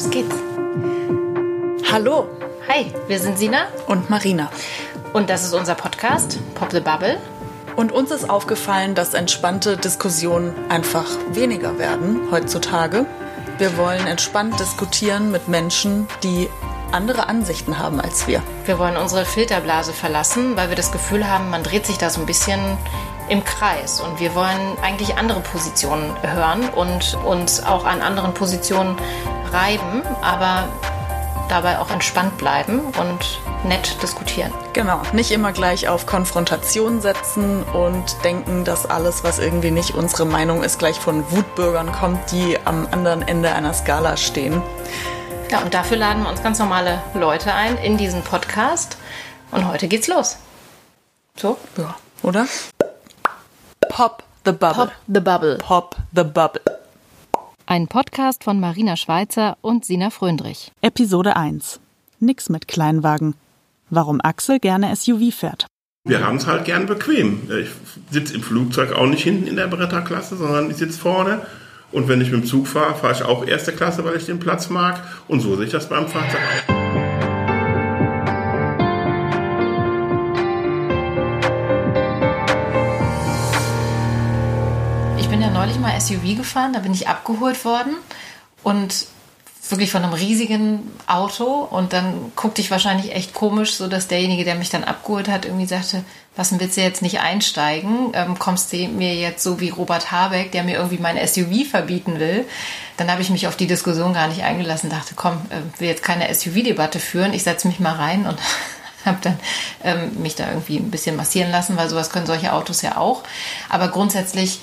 Los geht's. Hallo Hi, wir sind Sina und Marina. und das ist unser Podcast Pop the Bubble. Und uns ist aufgefallen, dass entspannte Diskussionen einfach weniger werden heutzutage. Wir wollen entspannt diskutieren mit Menschen, die andere Ansichten haben als wir. Wir wollen unsere Filterblase verlassen, weil wir das Gefühl haben, man dreht sich da so ein bisschen im Kreis. Und wir wollen eigentlich andere Positionen hören und uns auch an anderen Positionen reiben, aber dabei auch entspannt bleiben und nett diskutieren. Genau, nicht immer gleich auf Konfrontation setzen und denken, dass alles, was irgendwie nicht unsere Meinung ist, gleich von Wutbürgern kommt, die am anderen Ende einer Skala stehen. Ja, und dafür laden wir uns ganz normale Leute ein in diesen Podcast. Und heute geht's los. So? Ja, oder? Pop the Bubble. Pop the Bubble. Pop the Bubble. Ein Podcast von Marina Schweizer und Sina Fröndrich. Episode 1. Nix mit Kleinwagen. Warum Axel gerne SUV fährt. Wir haben es halt gern bequem. Ich sitze im Flugzeug auch nicht hinten in der Bretterklasse, sondern ich sitze vorne. Und wenn ich mit dem Zug fahre, fahre ich auch erste Klasse, weil ich den Platz mag. Und so sehe ich das beim Fahrzeug auch. SUV gefahren, da bin ich abgeholt worden und wirklich von einem riesigen Auto und dann guckte ich wahrscheinlich echt komisch, so dass derjenige, der mich dann abgeholt hat, irgendwie sagte, was willst du jetzt nicht einsteigen? Ähm, kommst du mir jetzt so wie Robert Habeck, der mir irgendwie mein SUV verbieten will? Dann habe ich mich auf die Diskussion gar nicht eingelassen, dachte, komm, äh, will jetzt keine SUV-Debatte führen, ich setze mich mal rein und habe dann ähm, mich da irgendwie ein bisschen massieren lassen, weil sowas können solche Autos ja auch. Aber grundsätzlich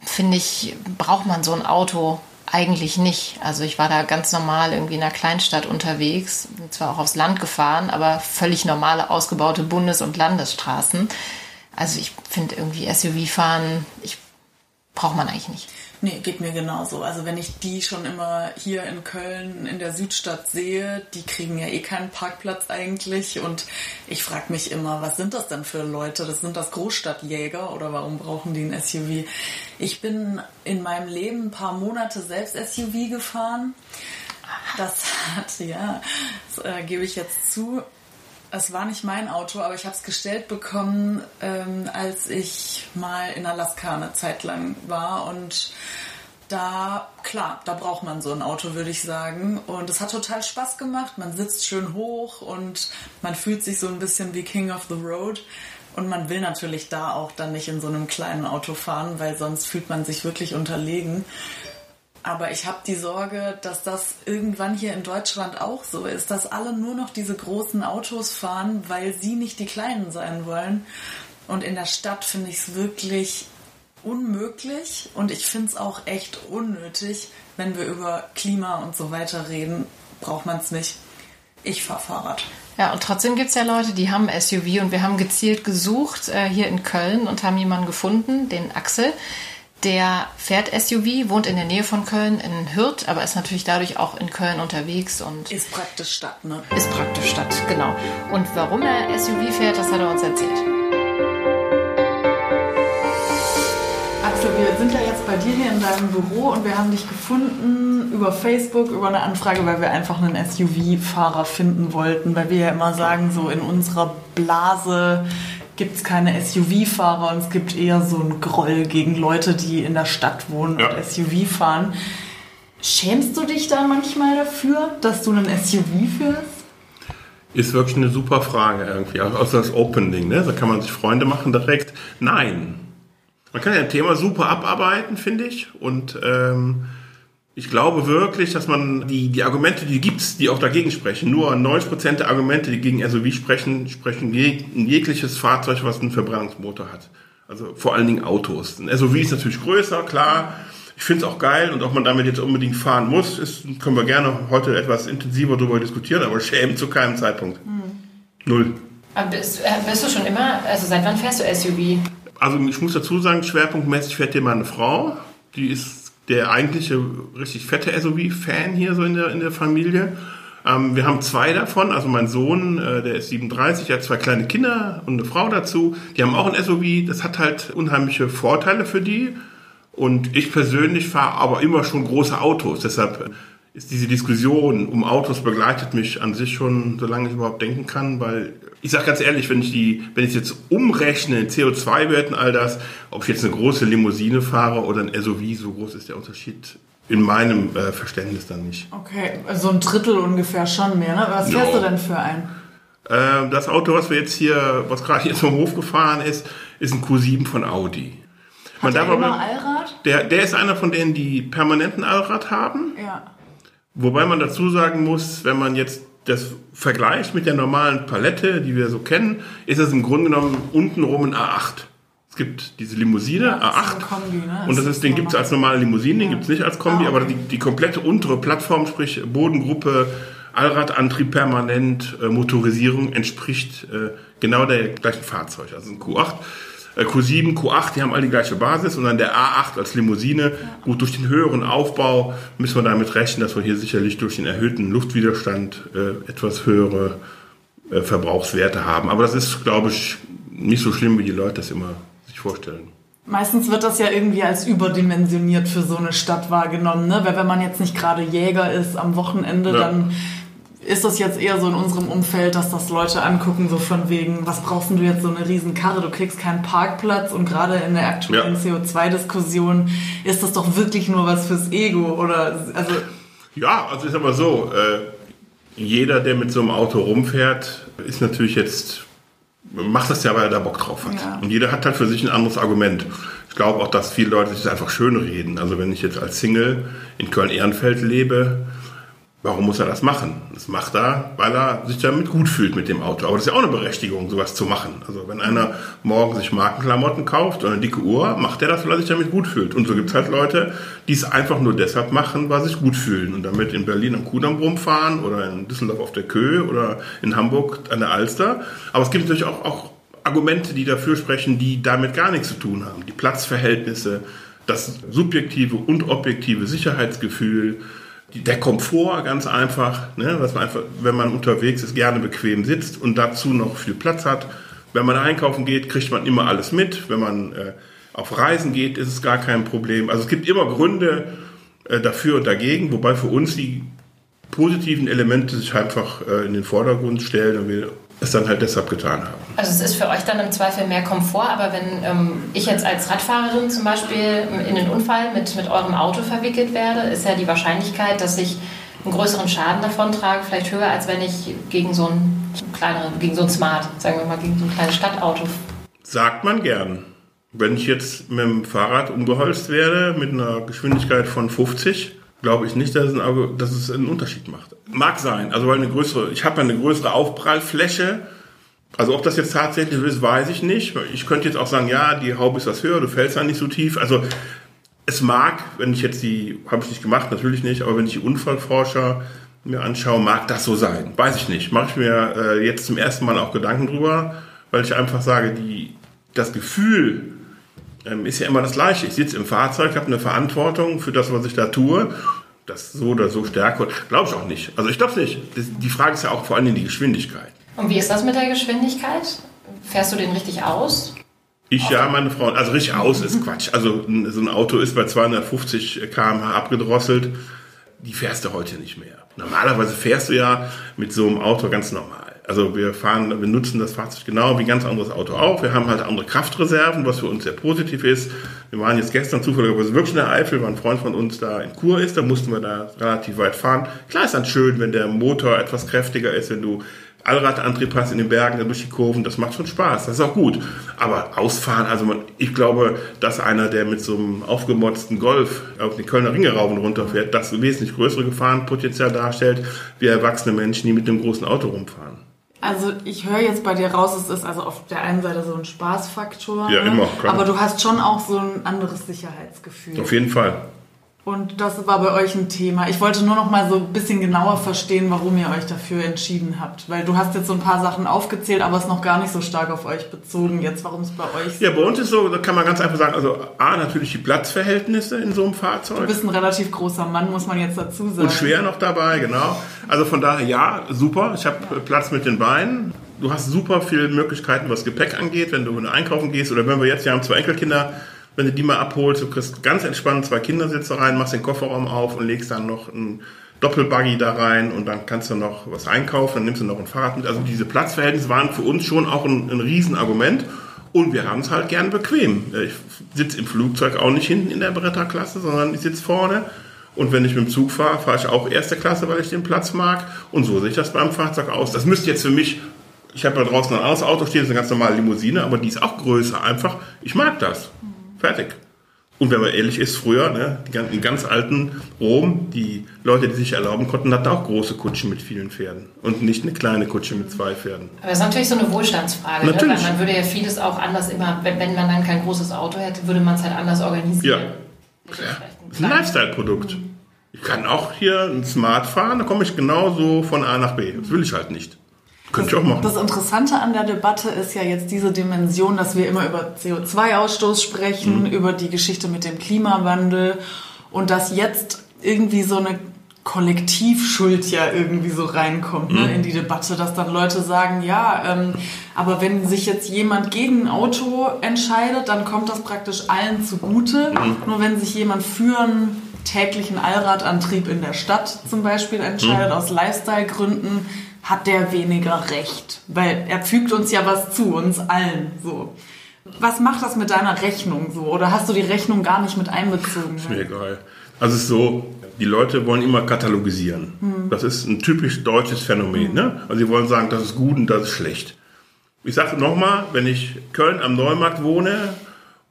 finde ich, braucht man so ein Auto eigentlich nicht. Also ich war da ganz normal irgendwie in einer Kleinstadt unterwegs, bin zwar auch aufs Land gefahren, aber völlig normale ausgebaute Bundes- und Landesstraßen. Also ich finde irgendwie SUV-Fahren, ich braucht man eigentlich nicht. Nee, geht mir genauso. Also wenn ich die schon immer hier in Köln in der Südstadt sehe, die kriegen ja eh keinen Parkplatz eigentlich. Und ich frage mich immer, was sind das denn für Leute? Das sind das Großstadtjäger oder warum brauchen die ein SUV? Ich bin in meinem Leben ein paar Monate selbst SUV gefahren. Das hat, ja, das äh, gebe ich jetzt zu. Es war nicht mein Auto, aber ich habe es gestellt bekommen, ähm, als ich mal in Alaska eine Zeit lang war. Und da, klar, da braucht man so ein Auto, würde ich sagen. Und es hat total Spaß gemacht. Man sitzt schön hoch und man fühlt sich so ein bisschen wie King of the Road. Und man will natürlich da auch dann nicht in so einem kleinen Auto fahren, weil sonst fühlt man sich wirklich unterlegen. Aber ich habe die Sorge, dass das irgendwann hier in Deutschland auch so ist, dass alle nur noch diese großen Autos fahren, weil sie nicht die kleinen sein wollen. Und in der Stadt finde ich es wirklich unmöglich und ich finde es auch echt unnötig, wenn wir über Klima und so weiter reden, braucht man es nicht. Ich fahre Fahrrad. Ja, und trotzdem gibt es ja Leute, die haben SUV und wir haben gezielt gesucht äh, hier in Köln und haben jemanden gefunden, den Axel. Der fährt SUV, wohnt in der Nähe von Köln in Hürth, aber ist natürlich dadurch auch in Köln unterwegs und Ist praktisch Stadt, ne? ist praktisch Stadt, genau. Und warum er SUV fährt, das hat er uns erzählt. Axel, wir sind ja jetzt bei dir hier in deinem Büro und wir haben dich gefunden über Facebook, über eine Anfrage, weil wir einfach einen SUV-Fahrer finden wollten, weil wir ja immer sagen, so in unserer Blase gibt es keine SUV-Fahrer und es gibt eher so einen Groll gegen Leute, die in der Stadt wohnen Ja. und SUV fahren. Schämst du dich da manchmal dafür, dass du einen SUV führst? Ist wirklich eine super Frage irgendwie. Auch außer das Opening, ne? Da kann man sich Freunde machen direkt. Nein. Man kann ja ein Thema super abarbeiten, finde ich. Und ähm, ich glaube wirklich, dass man die, die Argumente, die gibt's, die auch dagegen sprechen, nur 90% der Argumente, die gegen SUV sprechen, sprechen gegen jegliches Fahrzeug, was einen Verbrennungsmotor hat. Also vor allen Dingen Autos. Ein SUV ist natürlich größer, klar. Ich finde es auch geil und ob man damit jetzt unbedingt fahren muss, ist, können wir gerne heute etwas intensiver darüber diskutieren, aber schämen zu keinem Zeitpunkt. Null. Aber bist, äh, bist du schon immer, also seit wann fährst du SUV? Also ich muss dazu sagen, schwerpunktmäßig fährt hier meine Frau. Die ist der eigentliche richtig fette SUV-Fan hier so in der, in der Familie. Ähm, wir haben zwei davon, also mein Sohn, äh, der ist 37, der hat zwei kleine Kinder und eine Frau dazu. Die haben auch ein SUV, das hat halt unheimliche Vorteile für die. Und ich persönlich fahre aber immer schon große Autos, deshalb ist diese Diskussion um Autos begleitet mich an sich schon, solange ich überhaupt denken kann, weil ich sage ganz ehrlich, wenn ich die, wenn ich jetzt umrechne in CO2-Werten all das, ob ich jetzt eine große Limousine fahre oder ein SUV, so groß ist der Unterschied in meinem äh, Verständnis dann nicht. Okay, so ein Drittel ungefähr schon mehr. Ne? Was fährst Ja. du denn für ein? Äh, das Auto, was wir jetzt hier, was gerade hier zum Hof gefahren ist, ist ein Q7 von Audi. Man Hat der darf immer Allrad? der, der ist einer von denen, die permanenten Allrad haben. Ja. Wobei man dazu sagen muss, wenn man jetzt das vergleicht mit der normalen Palette, die wir so kennen, ist es im Grunde genommen untenrum ein A8. Es gibt diese Limousine, ist A8. ein Kombi, ne? Und das ist, den gibt es als normale Limousine, den gibt es nicht als Kombi, Ah, okay. aber die, die komplette untere Plattform, sprich Bodengruppe, Allradantrieb permanent, äh, Motorisierung entspricht äh, genau der gleichen Fahrzeug. Also ein Q8, äh, Q7, Q8, die haben alle die gleiche Basis und dann der A8 als Limousine. Gut, durch den höheren Aufbau müssen wir damit rechnen, dass wir hier sicherlich durch den erhöhten Luftwiderstand äh, etwas höhere äh, Verbrauchswerte haben. Aber das ist, glaube ich, nicht so schlimm, wie die Leute das immer sich vorstellen. Meistens wird das ja irgendwie als überdimensioniert für so eine Stadt wahrgenommen, ne? Weil wenn man jetzt nicht gerade Jäger ist am Wochenende, Ja. dann ist das jetzt eher so in unserem Umfeld, dass das Leute angucken, so von wegen, was brauchst du jetzt so eine riesen Karre, du kriegst keinen Parkplatz und gerade in der aktuellen Ja. CO2-Diskussion ist das doch wirklich nur was fürs Ego oder, also, Ja, also ist aber so, äh, jeder, der mit so einem Auto rumfährt, ist natürlich jetzt, macht das ja, weil er da Bock drauf hat. Ja. Und jeder hat halt für sich ein anderes Argument. Ich glaube auch, dass viele Leute sich das einfach schön reden. Also wenn ich jetzt als Single in Köln-Ehrenfeld lebe, warum muss er das machen? Das macht er, weil er sich damit gut fühlt mit dem Auto. Aber das ist ja auch eine Berechtigung, sowas zu machen. Also wenn einer morgen sich Markenklamotten kauft oder eine dicke Uhr, macht er das, weil er sich damit gut fühlt. Und so gibt es halt Leute, die es einfach nur deshalb machen, weil sie sich gut fühlen und damit in Berlin am Kudamm rumfahren oder in Düsseldorf auf der Köhe oder in Hamburg an der Alster. Aber es gibt natürlich auch, auch Argumente, die dafür sprechen, die damit gar nichts zu tun haben. Die Platzverhältnisse, das subjektive und objektive Sicherheitsgefühl, der Komfort ganz einfach, ne, dass man einfach, wenn man unterwegs ist, gerne bequem sitzt und dazu noch viel Platz hat. Wenn man einkaufen geht, kriegt man immer alles mit. Wenn man äh, auf Reisen geht, ist es gar kein Problem. Also es gibt immer Gründe äh, dafür und dagegen, wobei für uns die positiven Elemente sich einfach äh, in den Vordergrund stellen und wir es dann halt deshalb getan haben. Also es ist für euch dann im Zweifel mehr Komfort, aber wenn ähm, ich jetzt als Radfahrerin zum Beispiel in den Unfall mit, mit eurem Auto verwickelt werde, ist ja die Wahrscheinlichkeit, dass ich einen größeren Schaden davon trage, vielleicht höher, als wenn ich gegen so ein kleineren, gegen so ein Smart, sagen wir mal, gegen so ein kleines Stadtauto. Sagt man gern. Wenn ich jetzt mit dem Fahrrad umgeholzt werde mit einer Geschwindigkeit von 50, glaube ich nicht, dass es, ein, Auge- dass es einen Unterschied macht. Mag sein, also weil eine größere, ich habe ja eine größere Aufprallfläche. Also ob das jetzt tatsächlich ist, weiß ich nicht. Ich könnte jetzt auch sagen, ja, die Haube ist was höher, du fällst da nicht so tief. Also es mag, wenn ich jetzt die, habe ich nicht gemacht, natürlich nicht, aber wenn ich die Unfallforscher mir anschaue, mag das so sein. Weiß ich nicht. Mache ich mir äh, jetzt zum ersten Mal auch Gedanken drüber, weil ich einfach sage, die, das Gefühl ähm, ist ja immer das gleiche. Ich sitze im Fahrzeug, habe eine Verantwortung für das, was ich da tue. Das so oder so stärker, glaube ich auch nicht. Also ich glaube es nicht. Das, die Frage ist ja auch vor allem die Geschwindigkeit. Und wie ist das mit der Geschwindigkeit? Fährst du den richtig aus? Ich ja, meine Frau. Also richtig aus ist Quatsch. Also so ein Auto ist bei 250 km/h abgedrosselt. Die fährst du heute nicht mehr. Normalerweise fährst du ja mit so einem Auto ganz normal. Also wir fahren, wir nutzen das Fahrzeug genau wie ein ganz anderes Auto auch. Wir haben halt andere Kraftreserven, was für uns sehr positiv ist. Wir waren jetzt gestern zufälligerweise wirklich in der Eifel, weil ein Freund von uns da in Kur ist. Da mussten wir da relativ weit fahren. Klar ist dann schön, wenn der Motor etwas kräftiger ist, wenn du Allradantrieb hast in den Bergen, durch die Kurven, das macht schon Spaß, das ist auch gut. Aber ausfahren, also man, ich glaube, dass einer, der mit so einem aufgemotzten Golf auf die Kölner Ringe rauf und das wesentlich größere Gefahrenpotenzial darstellt, wie erwachsene Menschen, die mit einem großen Auto rumfahren. Also ich höre jetzt bei dir raus, es ist also auf der einen Seite so ein Spaßfaktor. Ja, ne? immer, klar. Aber du hast schon auch so ein anderes Sicherheitsgefühl. Auf jeden Fall. Und das war bei euch ein Thema. Ich wollte nur noch mal so ein bisschen genauer verstehen, warum ihr euch dafür entschieden habt. Weil du hast jetzt so ein paar Sachen aufgezählt, aber es noch gar nicht so stark auf euch bezogen. Jetzt, warum es bei euch Ja, bei uns ist so, da kann man ganz einfach sagen, also A, natürlich die Platzverhältnisse in so einem Fahrzeug. Du bist ein relativ großer Mann, muss man jetzt dazu sagen. Und schwer noch dabei, genau. Also von daher, ja, super. Ich habe Platz mit den Beinen. Du hast super viele Möglichkeiten, was Gepäck angeht, wenn du, wenn du einkaufen gehst. Oder wenn wir jetzt, wir haben zwei Enkelkinder, wenn du die mal abholst, du kriegst ganz entspannt zwei Kindersitze rein, machst den Kofferraum auf und legst dann noch ein Doppelbuggy da rein und dann kannst du noch was einkaufen, dann nimmst du noch ein Fahrrad mit. Also diese Platzverhältnisse waren für uns schon auch ein, ein Riesenargument. Und wir haben es halt gern bequem. Ich sitze im Flugzeug auch nicht hinten in der Bretterklasse, sondern ich sitze vorne. Und wenn ich mit dem Zug fahre, fahre ich auch erste Klasse, weil ich den Platz mag. Und so sehe ich das beim Fahrzeug aus. Das müsste jetzt für mich, ich habe da draußen ein anderes Auto stehen, das ist eine ganz normale Limousine, aber die ist auch größer. Einfach, ich mag das. Fertig. Und wenn man ehrlich ist, früher, ne, in ganz alten Rom, die Leute, die sich erlauben konnten, hatten auch große Kutschen mit vielen Pferden und nicht eine kleine Kutsche mit zwei Pferden. Aber das ist natürlich so eine Wohlstandsfrage, ne? weil man würde ja vieles auch anders immer, wenn, man dann kein großes Auto hätte, würde man es halt anders organisieren. Ja, ja. das ist ein Lifestyle-Produkt. Ich kann auch hier ein Smart fahren, da komme ich genauso von A nach B. Das will ich halt nicht. Könnte ich auch machen. Das Interessante an der Debatte ist ja jetzt diese Dimension, dass wir immer über CO2-Ausstoß sprechen, mhm. über die Geschichte mit dem Klimawandel und dass jetzt irgendwie so eine Kollektivschuld ja irgendwie so reinkommt ne, mhm. in die Debatte, dass dann Leute sagen, ja, ähm, aber wenn sich jetzt jemand gegen ein Auto entscheidet, dann kommt das praktisch allen zugute. Mhm. Nur wenn sich jemand für einen täglichen Allradantrieb in der Stadt zum Beispiel entscheidet, mhm. aus Lifestyle-Gründen, hat der weniger Recht, weil er fügt uns ja was zu, uns allen so. Was macht das mit deiner Rechnung so? Oder hast du die Rechnung gar nicht mit einbezogen? Ist mir egal. Also es ist so, die Leute wollen immer katalogisieren. Hm. Das ist ein typisch deutsches Phänomen. Hm. Ne? Also sie wollen sagen, das ist gut und das ist schlecht. Ich sage nochmal, wenn ich Köln am Neumarkt wohne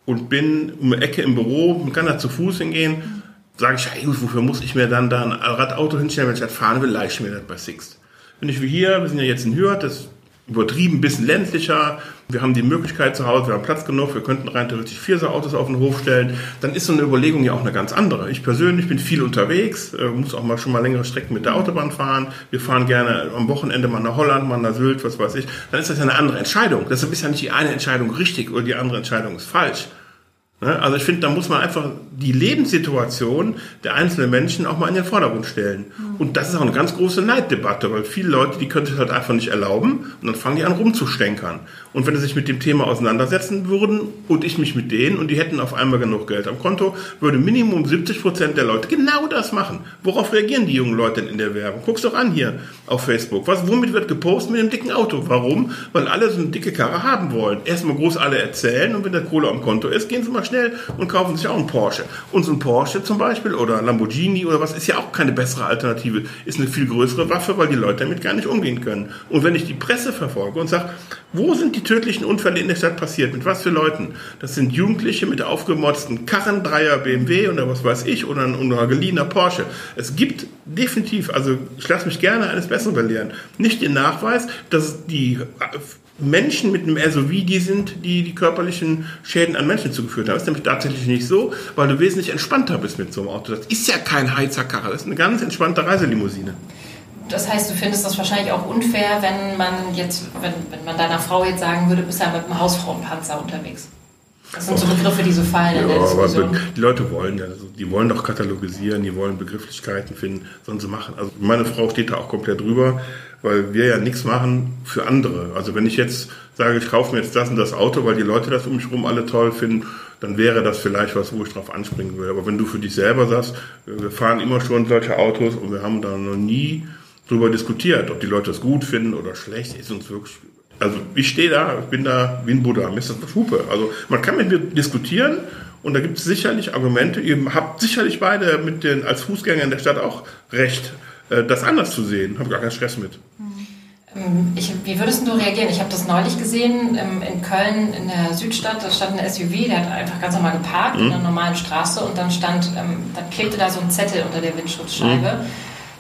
und bin um die Ecke im Büro, man kann da zu Fuß hingehen, sage ich, hey, wofür muss ich mir dann da ein Radauto hinstellen, wenn ich das fahren will, leih ich mir das bei Sixt. Wenn ich wie hier, wir sind ja jetzt in Hürth, das ist übertrieben, ein bisschen ländlicher. Wir haben die Möglichkeit zu Hause, wir haben Platz genug, wir könnten rein theoretisch vier Autos auf den Hof stellen. Dann ist so eine Überlegung ja auch eine ganz andere. Ich persönlich bin viel unterwegs, äh, muss auch mal schon mal längere Strecken mit der Autobahn fahren. Wir fahren gerne am Wochenende mal nach Holland, mal nach Sylt, was weiß ich. Dann ist das ja eine andere Entscheidung. Deshalb ist ja nicht die eine Entscheidung richtig oder die andere Entscheidung ist falsch. Ne? Also ich finde, da muss man einfach die Lebenssituation der einzelnen Menschen auch mal in den Vordergrund stellen. Mhm. Und das ist auch eine ganz große Neiddebatte, weil viele Leute, die können sich halt einfach nicht erlauben und dann fangen die an rumzustänkern. Und wenn sie sich mit dem Thema auseinandersetzen würden und ich mich mit denen und die hätten auf einmal genug Geld am Konto, würde Minimum 70 Prozent der Leute genau das machen. Worauf reagieren die jungen Leute denn in der Werbung? Guck's doch an hier auf Facebook. Was, womit wird gepostet? Mit dem dicken Auto. Warum? Weil alle so eine dicke Karre haben wollen. Erstmal groß alle erzählen und wenn der Kohle am Konto ist, gehen sie mal schnell und kaufen sich auch einen Porsche. Und so ein Porsche zum Beispiel oder Lamborghini oder was ist ja auch keine bessere Alternative. Ist eine viel größere Waffe, weil die Leute damit gar nicht umgehen können. Und wenn ich die Presse verfolge und sage, wo sind die tödlichen Unfälle in der Stadt passiert? Mit was für Leuten? Das sind Jugendliche mit aufgemotzten Karren, Dreier BMW oder was weiß ich oder ein, geliehener Porsche. Es gibt definitiv, also ich lasse mich gerne eines Besseren belehren, nicht den Nachweis, dass die Menschen mit einem SUV die sind, die die körperlichen Schäden an Menschen zugeführt haben. Das ist nämlich tatsächlich nicht so, weil du wesentlich entspannter bist mit so einem Auto. Das ist ja kein Heizerkarre, das ist eine ganz entspannte Reiselimousine. Das heißt, du findest das wahrscheinlich auch unfair, wenn man jetzt, wenn, wenn man deiner Frau jetzt sagen würde, bist ja mit einem Hausfrauenpanzer unterwegs. Das sind so Begriffe, die so fallen ja, in der Diskussion. Aber die Leute wollen ja, also die wollen doch katalogisieren, die wollen Begrifflichkeiten finden, sollen sie machen. Also meine Frau steht da auch komplett drüber weil wir ja nichts machen für andere. Also wenn ich jetzt sage, ich kaufe mir jetzt das und das Auto, weil die Leute das um mich herum alle toll finden, dann wäre das vielleicht was, wo ich drauf anspringen würde. Aber wenn du für dich selber sagst, wir fahren immer schon solche Autos und wir haben da noch nie drüber diskutiert, ob die Leute das gut finden oder schlecht, ist uns wirklich also ich stehe da, ich bin da wie ein Buddha, mir ist das eine Hupe. Also man kann mit mir diskutieren und da gibt es sicherlich Argumente. Ihr habt sicherlich beide mit den als Fußgänger in der Stadt auch recht. Äh, das anders zu sehen. Habe gar keinen Stress mit. Ähm, ich, wie würdest du reagieren? Ich habe das neulich gesehen ähm, in Köln in der Südstadt. Da stand ein SUV, der hat einfach ganz normal geparkt mhm. in einer normalen Straße und dann stand, ähm, dann klebte da so ein Zettel unter der Windschutzscheibe. Mhm.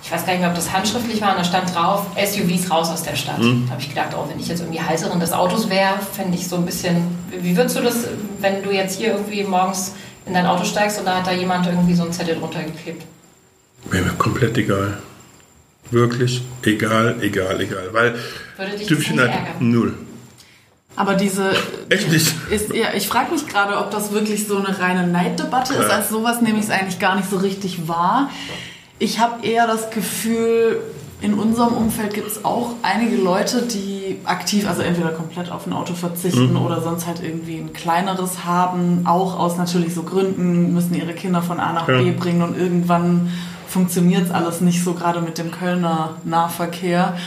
Ich weiß gar nicht mehr, ob das handschriftlich war, und da stand drauf, SUVs raus aus der Stadt. Mhm. Da habe ich gedacht, oh, wenn ich jetzt irgendwie Halterin des Autos wäre, fände ich so ein bisschen. Wie würdest du das, wenn du jetzt hier irgendwie morgens in dein Auto steigst und da hat da jemand irgendwie so einen Zettel drunter geklebt? Wäre mir komplett egal. Wirklich egal, egal, egal. Weil typisch halt null. Aber diese. Echt nicht? Ist, ja, ich frage mich gerade, ob das wirklich so eine reine Neiddebatte ja. ist. Als sowas nehme ich es eigentlich gar nicht so richtig wahr. Ich habe eher das Gefühl, in unserem Umfeld gibt es auch einige Leute, die aktiv, also entweder komplett auf ein Auto verzichten mhm. oder sonst halt irgendwie ein kleineres haben, auch aus natürlich so Gründen, müssen ihre Kinder von A nach ja. B bringen und irgendwann funktioniert es alles nicht so gerade mit dem Kölner Nahverkehr.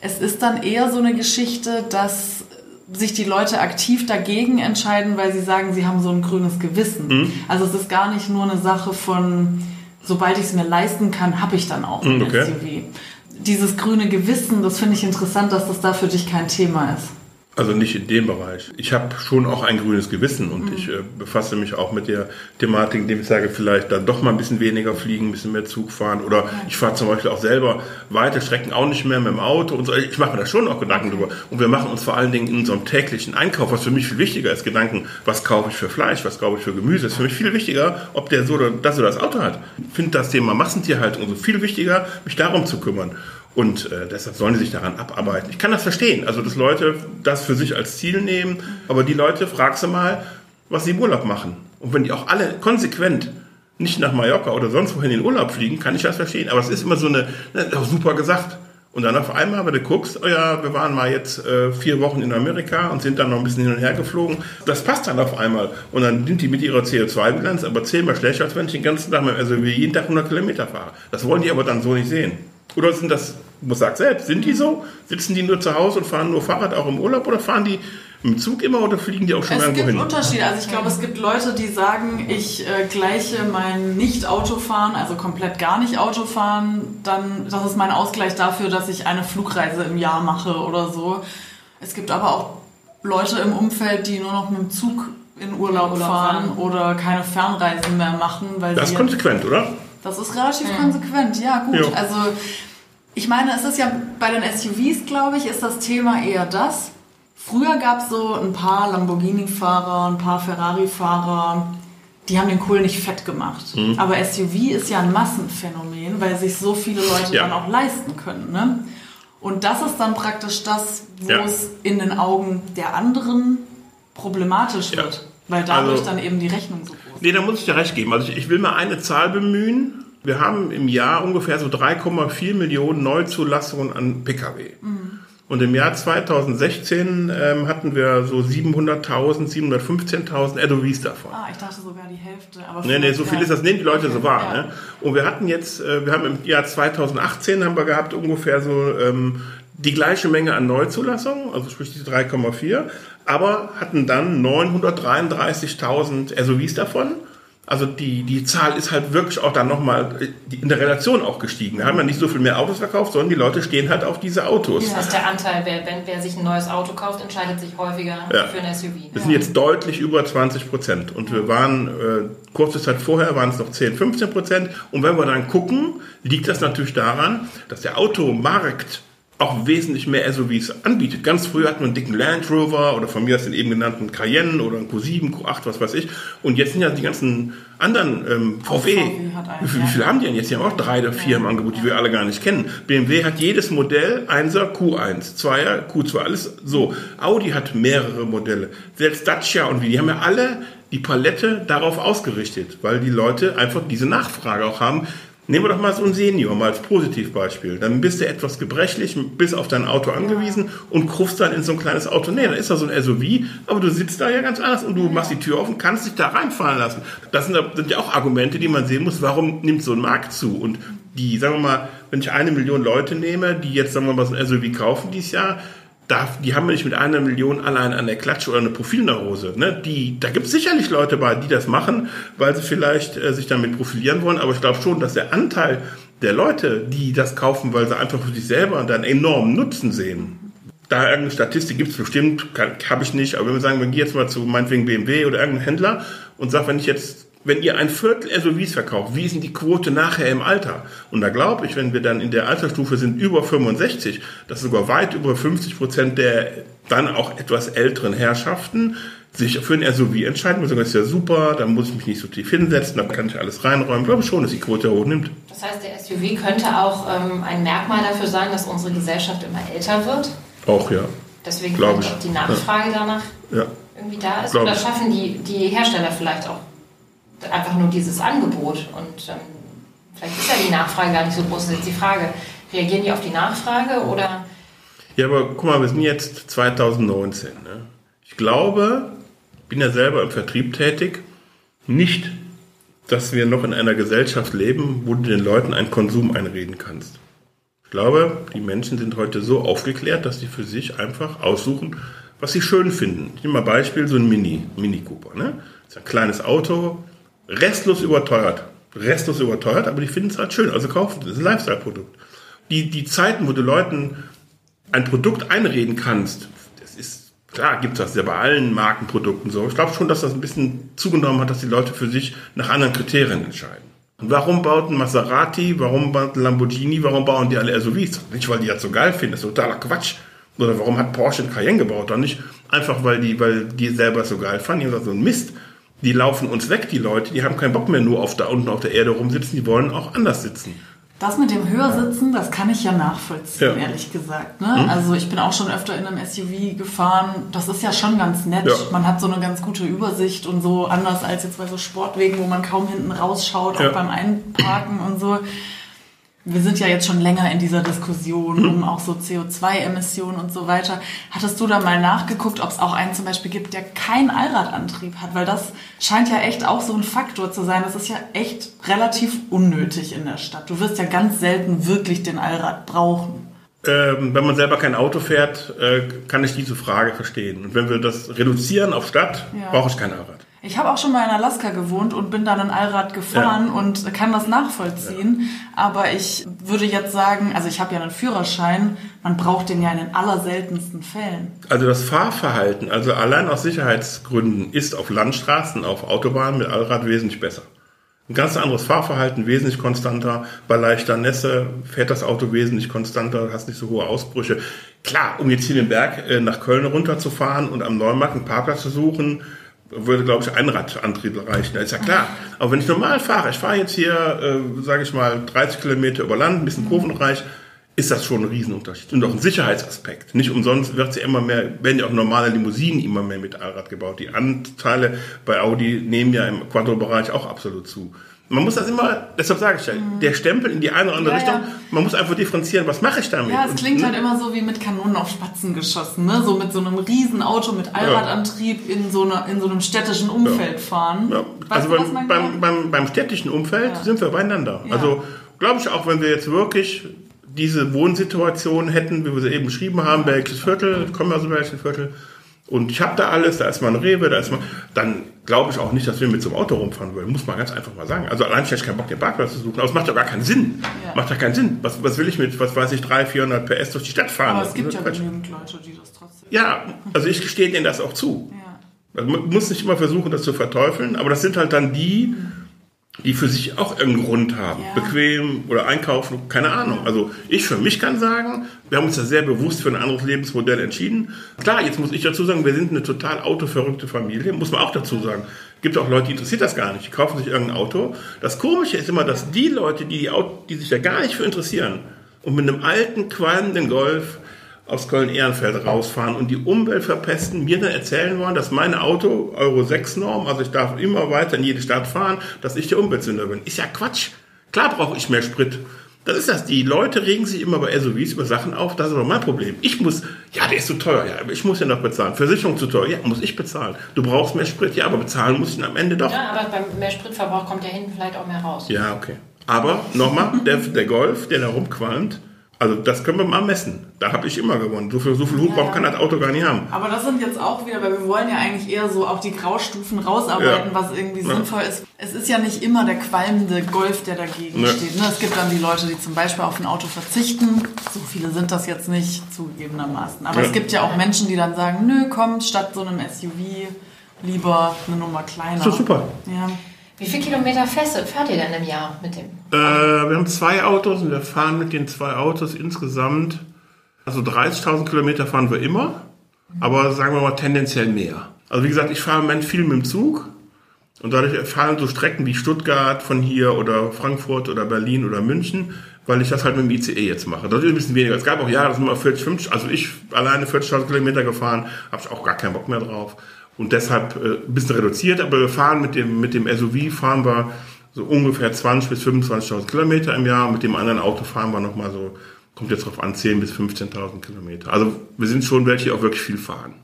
Es ist dann eher so eine Geschichte, dass sich die Leute aktiv dagegen entscheiden, weil sie sagen, sie haben so ein grünes Gewissen. Mhm. Also es ist gar nicht nur eine Sache von, sobald ich es mir leisten kann, habe ich dann auch ein okay. SUV. Dieses grüne Gewissen, das finde ich interessant, dass das da für dich kein Thema ist. Also nicht in dem Bereich. Ich habe schon auch ein grünes Gewissen und mhm. ich äh, befasse mich auch mit der Thematik, indem ich sage, vielleicht dann doch mal ein bisschen weniger fliegen, ein bisschen mehr Zug fahren oder ich fahre zum Beispiel auch selber weite Strecken auch nicht mehr mit dem Auto und so. Ich mache mir da schon auch Gedanken drüber. Und wir machen uns vor allen Dingen in unserem täglichen Einkauf, was für mich viel wichtiger ist, Gedanken, was kaufe ich für Fleisch, was kaufe ich für Gemüse, ist für mich viel wichtiger, ob der so oder das oder das Auto hat. Ich finde das Thema Massentierhaltung so viel wichtiger, mich darum zu kümmern. Und äh, deshalb sollen sie sich daran abarbeiten. Ich kann das verstehen, also dass Leute das für sich als Ziel nehmen, aber die Leute, fragst du mal, was sie im Urlaub machen. Und wenn die auch alle konsequent nicht nach Mallorca oder sonst wohin in den Urlaub fliegen, kann ich das verstehen. Aber es ist immer so eine, ne, auch super gesagt. Und dann auf einmal, wenn du guckst, oh ja, wir waren mal jetzt äh, vier Wochen in Amerika und sind dann noch ein bisschen hin und her geflogen. Das passt dann auf einmal. Und dann sind die mit ihrer CO2-Bilanz aber zehnmal schlechter, als wenn ich den ganzen Tag, also wie jeden Tag 100 Kilometer fahre. Das wollen die aber dann so nicht sehen. Oder sind das, muss sag selbst, sind die so? Sitzen die nur zu Hause und fahren nur Fahrrad auch im Urlaub oder fahren die im Zug immer oder fliegen die auch schon es irgendwo hin? Es gibt Unterschiede. Also ich glaube, es gibt Leute, die sagen, ich äh, gleiche mein Nicht-Autofahren, also komplett gar nicht Autofahren, dann, das ist mein Ausgleich dafür, dass ich eine Flugreise im Jahr mache oder so. Es gibt aber auch Leute im Umfeld, die nur noch mit dem Zug in Urlaub, Urlaub fahren, fahren oder keine Fernreisen mehr machen. Weil das ist konsequent, oder? Das ist relativ ja. konsequent, ja gut. Jo. Also ich meine, es ist ja bei den SUVs, glaube ich, ist das Thema eher das. Früher gab es so ein paar Lamborghini-Fahrer, ein paar Ferrari-Fahrer, die haben den Kohl nicht fett gemacht. Mhm. Aber SUV ist ja ein Massenphänomen, weil sich so viele Leute ja. dann auch leisten können. Ne? Und das ist dann praktisch das, wo ja. es in den Augen der anderen problematisch wird. Ja. Weil dadurch also, dann eben die Rechnung so groß ist. Nee, da muss ich dir recht geben. Also ich, ich will mal eine Zahl bemühen. Wir haben im Jahr ungefähr so 3,4 Millionen Neuzulassungen an Pkw. Mhm. Und im Jahr 2016 ähm, hatten wir so 700.000, 715.000 SUVs davon. Ah, ich dachte sogar die Hälfte. Aber nee, nee, so viel ist das, nehmen die Leute okay, so wahr. Ja. Ne? Und wir hatten jetzt, äh, wir haben im Jahr 2018 haben wir gehabt ungefähr so ähm, die gleiche Menge an Neuzulassungen, also sprich diese 3,4, aber hatten dann 933.000 SUVs davon. Also die, die Zahl ist halt wirklich auch dann nochmal in der Relation auch gestiegen. Da haben wir nicht so viel mehr Autos verkauft, sondern die Leute stehen halt auf diese Autos. Das heißt, der Anteil, wer, wenn, wer sich ein neues Auto kauft, entscheidet sich häufiger ja. für ein SUV. Das sind jetzt deutlich über 20 Prozent. Und wir waren, äh, kurze Zeit vorher waren es noch 10, 15 Prozent. Und wenn wir dann gucken, liegt das natürlich daran, dass der Automarkt auch wesentlich mehr SUVs anbietet. Ganz früh hatten wir einen dicken Land Rover oder von mir aus den eben genannten Cayenne oder einen Q7, Q8, was weiß ich. Und jetzt sind ja die ganzen anderen ähm, VW. VW wie, viel, wie viele haben die denn jetzt? Die haben auch drei oder vier im Angebot, die wir alle gar nicht kennen. BMW hat jedes Modell 1er Q1, 2er Q2, alles so. Audi hat mehrere Modelle. Selbst Dacia und wie, die haben ja alle die Palette darauf ausgerichtet, weil die Leute einfach diese Nachfrage auch haben. Nehmen wir doch mal so einen Senior mal als Positivbeispiel. Dann bist du etwas gebrechlich, bist auf dein Auto angewiesen und krufst dann in so ein kleines Auto. Nee, dann ist das so ein SUV, aber du sitzt da ja ganz anders und du machst die Tür auf und kannst dich da reinfallen lassen. Das sind, sind ja auch Argumente, die man sehen muss, warum nimmt so ein Markt zu? Und die, sagen wir mal, wenn ich eine Million Leute nehme, die jetzt, sagen wir mal, so ein SUV kaufen dieses Jahr, darf, die haben wir nicht mit einer Million allein an der Klatsche oder eine Profilneurose. Ne? Die, da gibt es sicherlich Leute bei, die das machen, weil sie vielleicht äh, sich damit profilieren wollen. Aber ich glaube schon, dass der Anteil der Leute, die das kaufen, weil sie einfach für sich selber dann enormen Nutzen sehen. Da irgendeine Statistik gibt es bestimmt, habe ich nicht. Aber wenn wir sagen, wir gehen jetzt mal zu meinetwegen BMW oder irgendeinem Händler und sagen, wenn ich jetzt wenn ihr ein Viertel SUVs verkauft, wie ist denn die Quote nachher im Alter? Und da glaube ich, wenn wir dann in der Altersstufe sind über 65, dass sogar weit über 50 Prozent der dann auch etwas älteren Herrschaften sich für ein SUV entscheiden müssen. Das ist ja super, da muss ich mich nicht so tief hinsetzen, da kann ich alles reinräumen. Ich glaube schon, dass die Quote hoch nimmt. Das heißt, der SUV könnte auch ähm, ein Merkmal dafür sein, dass unsere Gesellschaft immer älter wird? Auch, ja. Deswegen glaube ich. die Nachfrage ja. danach ja. irgendwie da ist. Glaub Oder schaffen die, die Hersteller vielleicht auch einfach nur dieses Angebot. Und ähm, vielleicht ist ja die Nachfrage gar nicht so groß. Das ist jetzt die Frage, reagieren die auf die Nachfrage oder? Ja, aber guck mal, wir sind jetzt 2019. Ne? Ich glaube, bin ja selber im Vertrieb tätig, nicht, dass wir noch in einer Gesellschaft leben, wo du den Leuten einen Konsum einreden kannst. Ich glaube, die Menschen sind heute so aufgeklärt, dass sie für sich einfach aussuchen, was sie schön finden. Ich nehme mal Beispiel, so ein Mini, Mini Cooper. Ne? Das ist ein kleines Auto, restlos überteuert. Restlos überteuert, aber die finden es halt schön, also kaufen es. Ist ein Lifestyle-Produkt. Die, die Zeiten, wo du Leuten ein Produkt einreden kannst, das ist, klar gibt es das ja bei allen Markenprodukten so. Ich glaube schon, dass das ein bisschen zugenommen hat, dass die Leute für sich nach anderen Kriterien entscheiden. Und warum baut ein Maserati, warum baut ein Lamborghini, warum bauen die alle SUVs? Nicht, weil die das so geil finden, das ist totaler Quatsch. Oder warum hat Porsche ein Cayenne gebaut? Dann nicht einfach, weil die, weil die selber so geil fanden. Die haben so ein Mist. Die laufen uns weg, die Leute. Die haben keinen Bock mehr nur auf da unten auf der Erde rumsitzen. Die wollen auch anders sitzen. Das mit dem Höhersitzen, das kann ich ja nachvollziehen, ja. ehrlich gesagt. Ne? Mhm. Also ich bin auch schon öfter in einem SUV gefahren. Das ist ja schon ganz nett. Ja. Man hat so eine ganz gute Übersicht und so anders als jetzt bei so Sportwegen, wo man kaum hinten rausschaut, ja. auch beim Einparken und so wir sind ja jetzt schon länger in dieser Diskussion um auch so CO2-Emissionen und so weiter. Hattest du da mal nachgeguckt, ob es auch einen zum Beispiel gibt, der keinen Allradantrieb hat? Weil das scheint ja echt auch so ein Faktor zu sein. Das ist ja echt relativ unnötig in der Stadt. Du wirst ja ganz selten wirklich den Allrad brauchen. Ähm, wenn man selber kein Auto fährt, äh, kann ich diese Frage verstehen. Und wenn wir das reduzieren auf Stadt, ja. brauche ich kein Allrad. Ich habe auch schon mal in Alaska gewohnt und bin dann ein Allrad gefahren ja. und kann das nachvollziehen. Ja. Aber ich würde jetzt sagen, also ich habe ja einen Führerschein, man braucht den ja in den allerseltensten Fällen. Also das Fahrverhalten, also allein aus Sicherheitsgründen, ist auf Landstraßen, auf Autobahnen mit Allrad wesentlich besser. Ein ganz anderes Fahrverhalten, wesentlich konstanter. Bei leichter Nässe fährt das Auto wesentlich konstanter, hast nicht so hohe Ausbrüche. Klar, um jetzt hier den Berg äh, nach Köln runterzufahren und am Neumarkt einen Parkplatz zu suchen, würde, glaube ich, Einradantrieb reichen. Das ist ja klar. Aber wenn ich normal fahre, ich fahre jetzt hier, äh, sage ich mal, 30 Kilometer über Land, ein bisschen kurvenreich, ist das schon ein Riesenunterschied. Und auch ein Sicherheitsaspekt. Nicht umsonst wird ja immer mehr, werden ja auch normale Limousinen immer mehr mit Allrad gebaut. Die Anteile bei Audi nehmen ja im Quattro-Bereich auch absolut zu. Man muss das immer, deshalb sage ich ja, mhm. der Stempel in die eine oder andere ja, Richtung, ja. man muss einfach differenzieren, was mache ich damit? Ja, es klingt Und, halt ne? immer so wie mit Kanonen auf Spatzen geschossen, ne? so mit so einem riesen Auto mit Allradantrieb ja. in, so einer, in so einem städtischen Umfeld fahren. Ja. Also du, beim, beim, beim, beim, städtischen Umfeld sind wir beieinander. Also glaube ich auch, wenn wir jetzt wirklich diese Wohnsituation hätten, wie wir sie eben beschrieben haben, welches Viertel, kommen wir aus welchem Viertel, und ich habe da alles, da ist mal ein Rewe, da ist mal, dann glaube ich auch nicht, dass wir mit so einem Auto rumfahren wollen, muss man ganz einfach mal sagen. Also allein ich hätte keinen Bock, den Parkplatz zu suchen, aber es macht doch gar keinen Sinn. Ja. Macht doch keinen Sinn. Was, was will ich mit, was weiß ich, 300, 400 PS durch die Stadt fahren? Aber es gibt ja genügend Leute, die das trotzdem... Ja, also ich gestehe denen das auch zu. Ja. Also man muss nicht immer versuchen, das zu verteufeln, aber das sind halt dann die, mhm die für sich auch irgendeinen Grund haben. Ja. Bequem oder einkaufen, keine Ahnung. Also ich für mich kann sagen, wir haben uns da sehr bewusst für ein anderes Lebensmodell entschieden. Klar, jetzt muss ich dazu sagen, wir sind eine total autoverrückte Familie, muss man auch dazu sagen. Gibt auch Leute, die interessiert das gar nicht, die kaufen sich irgendein Auto. Das Komische ist immer, dass die Leute, die, die, Auto, die sich da gar nicht für interessieren und mit einem alten, qualmenden Golf aus Köln-Ehrenfeld rausfahren und die Umwelt verpesten, mir dann erzählen wollen, dass mein Auto Euro 6 Norm, also ich darf immer weiter in jede Stadt fahren, dass ich der Umweltsünder bin. Ist ja Quatsch. Klar brauche ich mehr Sprit. Das ist das. Die Leute regen sich immer bei SUVs über Sachen auf. Das ist aber mein Problem. Ich muss, ja, der ist zu teuer. Ja, aber ich muss ja noch bezahlen. Versicherung zu teuer. Ja, muss ich bezahlen. Du brauchst mehr Sprit. Ja, aber bezahlen muss ich am Ende doch. Ja, aber beim mehr Spritverbrauch kommt ja hinten vielleicht auch mehr raus. Ja, okay. Aber nochmal, der, der Golf, der da rumqualmt, also das können wir mal messen. Da habe ich immer gewonnen. So viel, so viel Hubraum ja. kann das Auto gar nicht haben. Aber das sind jetzt auch wieder, weil wir wollen ja eigentlich eher so auch die Graustufen rausarbeiten, ja. was irgendwie ja. sinnvoll ist. Es ist ja nicht immer der qualmende Golf, der dagegen steht. Ne? Es gibt dann die Leute, die zum Beispiel auf ein Auto verzichten. So viele sind das jetzt nicht, zugegebenermaßen. Aber es gibt ja auch Menschen, die dann sagen, nö, komm, statt so einem SUV lieber eine Nummer kleiner. So super. Ja. Wie viele Kilometer fahrt ihr denn im Jahr mit dem? Äh, wir haben zwei Autos und wir fahren mit den zwei Autos insgesamt, also 30.000 Kilometer fahren wir immer, aber sagen wir mal tendenziell mehr. Also wie gesagt, ich fahre im Moment viel mit dem Zug und dadurch fahren so Strecken wie Stuttgart von hier oder Frankfurt oder Berlin oder München, weil ich das halt mit dem ICE jetzt mache. Das ist ein bisschen weniger. Es gab auch Jahre, das sind mal 40, 50, also ich alleine 40.000 Kilometer gefahren, habe ich auch gar keinen Bock mehr drauf und deshalb äh, ein bisschen reduziert, aber wir fahren mit dem, mit dem SUV fahren wir so ungefähr 20 bis 25.000 Kilometer im Jahr. Mit dem anderen Auto fahren wir nochmal so, kommt jetzt drauf an, 10 bis 15.000 Kilometer. Also wir sind schon welche, die auch wirklich viel fahren.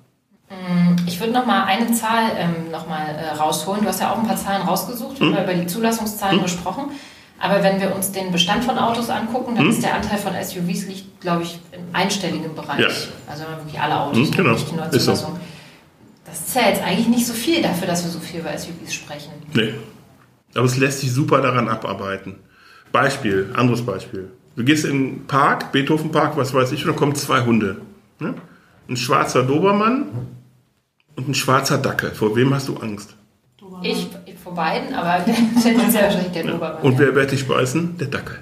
Mm, Ich würde noch mal eine Zahl ähm, noch mal äh, rausholen. Du hast ja auch ein paar Zahlen rausgesucht, wir haben über die Zulassungszahlen gesprochen. Aber wenn wir uns den Bestand von Autos angucken, dann ist der Anteil von SUVs liegt, glaube ich, im einstelligen Bereich. Ja. Also wirklich alle Autos, Mhm, genau. nicht nur. Zulassung. Das ist jetzt eigentlich nicht so viel dafür, dass wir so viel über SUVs sprechen. Nee. Aber es lässt sich super daran abarbeiten. Beispiel, anderes Beispiel. Du gehst in den Park, Beethoven-Park, was weiß ich, und da kommen zwei Hunde. Ne? Ein schwarzer Dobermann und ein schwarzer Dackel. Vor wem hast du Angst? Ich, ich vor beiden, aber tendenziell ja wahrscheinlich der Dobermann. Und wer wird dich beißen? Der Dackel.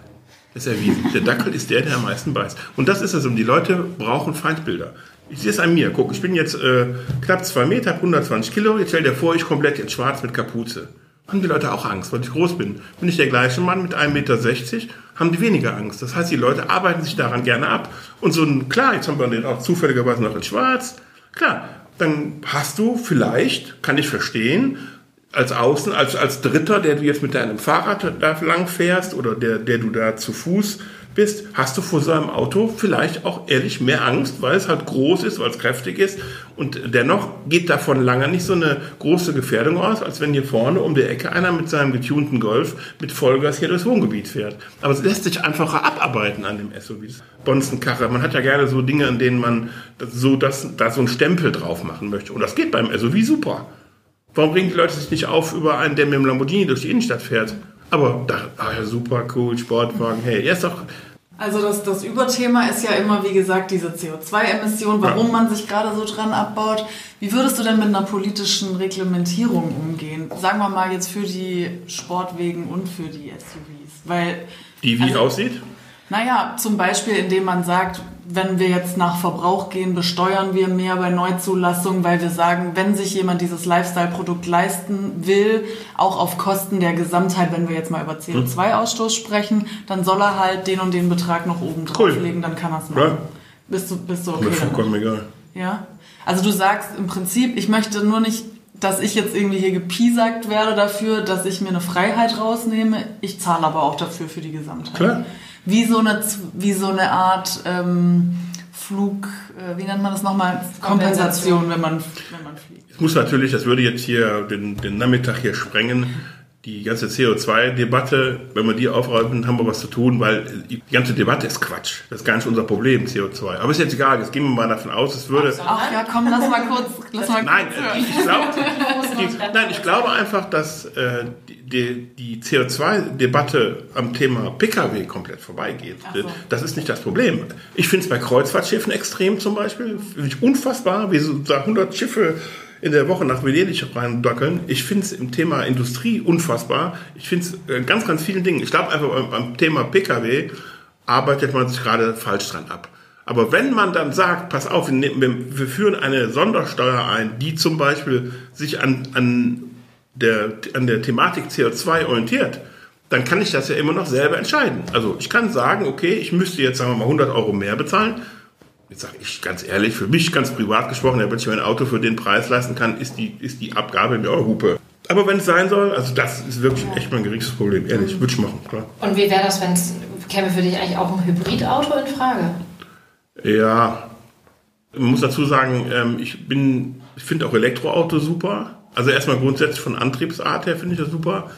Das ist erwiesen. Der Dackel ist der, der am meisten beißt. Und das ist es. Und die Leute brauchen Feindbilder. Ich sehe es an mir. Guck, ich bin jetzt äh, knapp zwei Meter, hab 120 Kilo. Jetzt stell dir vor, ich komplett in schwarz mit Kapuze. Haben die Leute auch Angst, weil ich groß bin. Bin ich der gleiche Mann mit 1,60 Meter, haben die weniger Angst. Das heißt, die Leute arbeiten sich daran gerne ab. Und so ein, klar, jetzt haben wir den auch zufälligerweise noch in schwarz. Klar, dann hast du vielleicht, kann ich verstehen, als Außen, als, als Dritter, der du jetzt mit deinem Fahrrad da lang fährst oder der, der du da zu Fuß bist, hast du vor so einem Auto vielleicht auch ehrlich mehr Angst, weil es halt groß ist, weil es kräftig ist und dennoch geht davon lange nicht so eine große Gefährdung aus, als wenn hier vorne um die Ecke einer mit seinem getunten Golf mit Vollgas hier durchs Wohngebiet fährt. Aber es lässt sich einfacher abarbeiten an dem SUVs. Bonzenkarre, man hat ja gerne so Dinge, an denen man so das, da so einen Stempel drauf machen möchte und das geht beim SUV super. Warum regen die Leute sich nicht auf über einen, der mit dem Lamborghini durch die Innenstadt fährt? Aber da, ah ja, super cool, Sportwagen, hey, er ist doch, Also das, das Überthema ist ja immer, wie gesagt, diese CO2-Emission, warum Ja. man sich gerade so dran abbaut. Wie würdest du denn mit einer politischen Reglementierung umgehen? Sagen wir mal jetzt für die Sportwegen und für die SUVs. Weil, die wie Also- aussieht. Naja, zum Beispiel indem man sagt, wenn wir jetzt nach Verbrauch gehen, besteuern wir mehr bei Neuzulassungen, weil wir sagen, wenn sich jemand dieses Lifestyle-Produkt leisten will, auch auf Kosten der Gesamtheit, wenn wir jetzt mal über CO2-Ausstoß sprechen, dann soll er halt den und den Betrag noch oben Cool. drauflegen, dann kann er es machen. Ja. Bist du, bist du okay damit? vollkommen egal. Ja. Also du sagst im Prinzip, ich möchte nur nicht, dass ich jetzt irgendwie hier gepiesackt werde dafür, dass ich mir eine Freiheit rausnehme. Ich zahle aber auch dafür für die Gesamtheit. Klar. Wie so eine, wie so eine Art ähm, Flug, äh, wie nennt man das nochmal? Kompensation, wenn man, wenn man fliegt. Es muss natürlich, das würde jetzt hier den, den Nachmittag hier sprengen, die ganze CO2-Debatte, wenn wir die aufräumen, haben wir was zu tun, weil die ganze Debatte ist Quatsch. Das ist gar nicht unser Problem, CO2. Aber ist jetzt egal, jetzt gehen wir mal davon aus, es würde... Ach ja, komm, lass mal kurz, lass mal Nein, kurz äh, hören. ich glaube, die, nein, ich glaube einfach, dass äh, die, die CO2-Debatte am Thema Pkw komplett vorbeigeht. So. Das ist nicht das Problem. Ich finde es bei Kreuzfahrtschiffen extrem zum Beispiel. Unfassbar, wie so da 100 Schiffe in der Woche nach Venedig reindackeln. Ich finde es im Thema Industrie unfassbar. Ich finde es äh, ganz, ganz vielen Dingen. Ich glaube einfach beim, beim Thema Pkw arbeitet man sich gerade falsch dran ab. Aber wenn man dann sagt, pass auf, wir, wir führen eine Sondersteuer ein, die zum Beispiel sich an, an, der, an der Thematik CO2 orientiert, dann kann ich das ja immer noch selber entscheiden. Also ich kann sagen, okay, ich müsste jetzt, sagen wir mal, 100 Euro mehr bezahlen. Jetzt sage ich ganz ehrlich, für mich ganz privat gesprochen, ja, wenn ich mir ein Auto für den Preis leisten kann, ist die, ist die Abgabe mir auch Hupe. Aber wenn es sein soll, also das ist wirklich echt mein geringstes Problem, ehrlich, würde ich machen, klar. Und wie wäre das, wenn es käme für dich eigentlich auch ein Hybridauto in Frage? Ja, man muss dazu sagen, ähm, ich bin, ich finde auch Elektroauto super. Also erstmal grundsätzlich von Antriebsart her finde ich das super.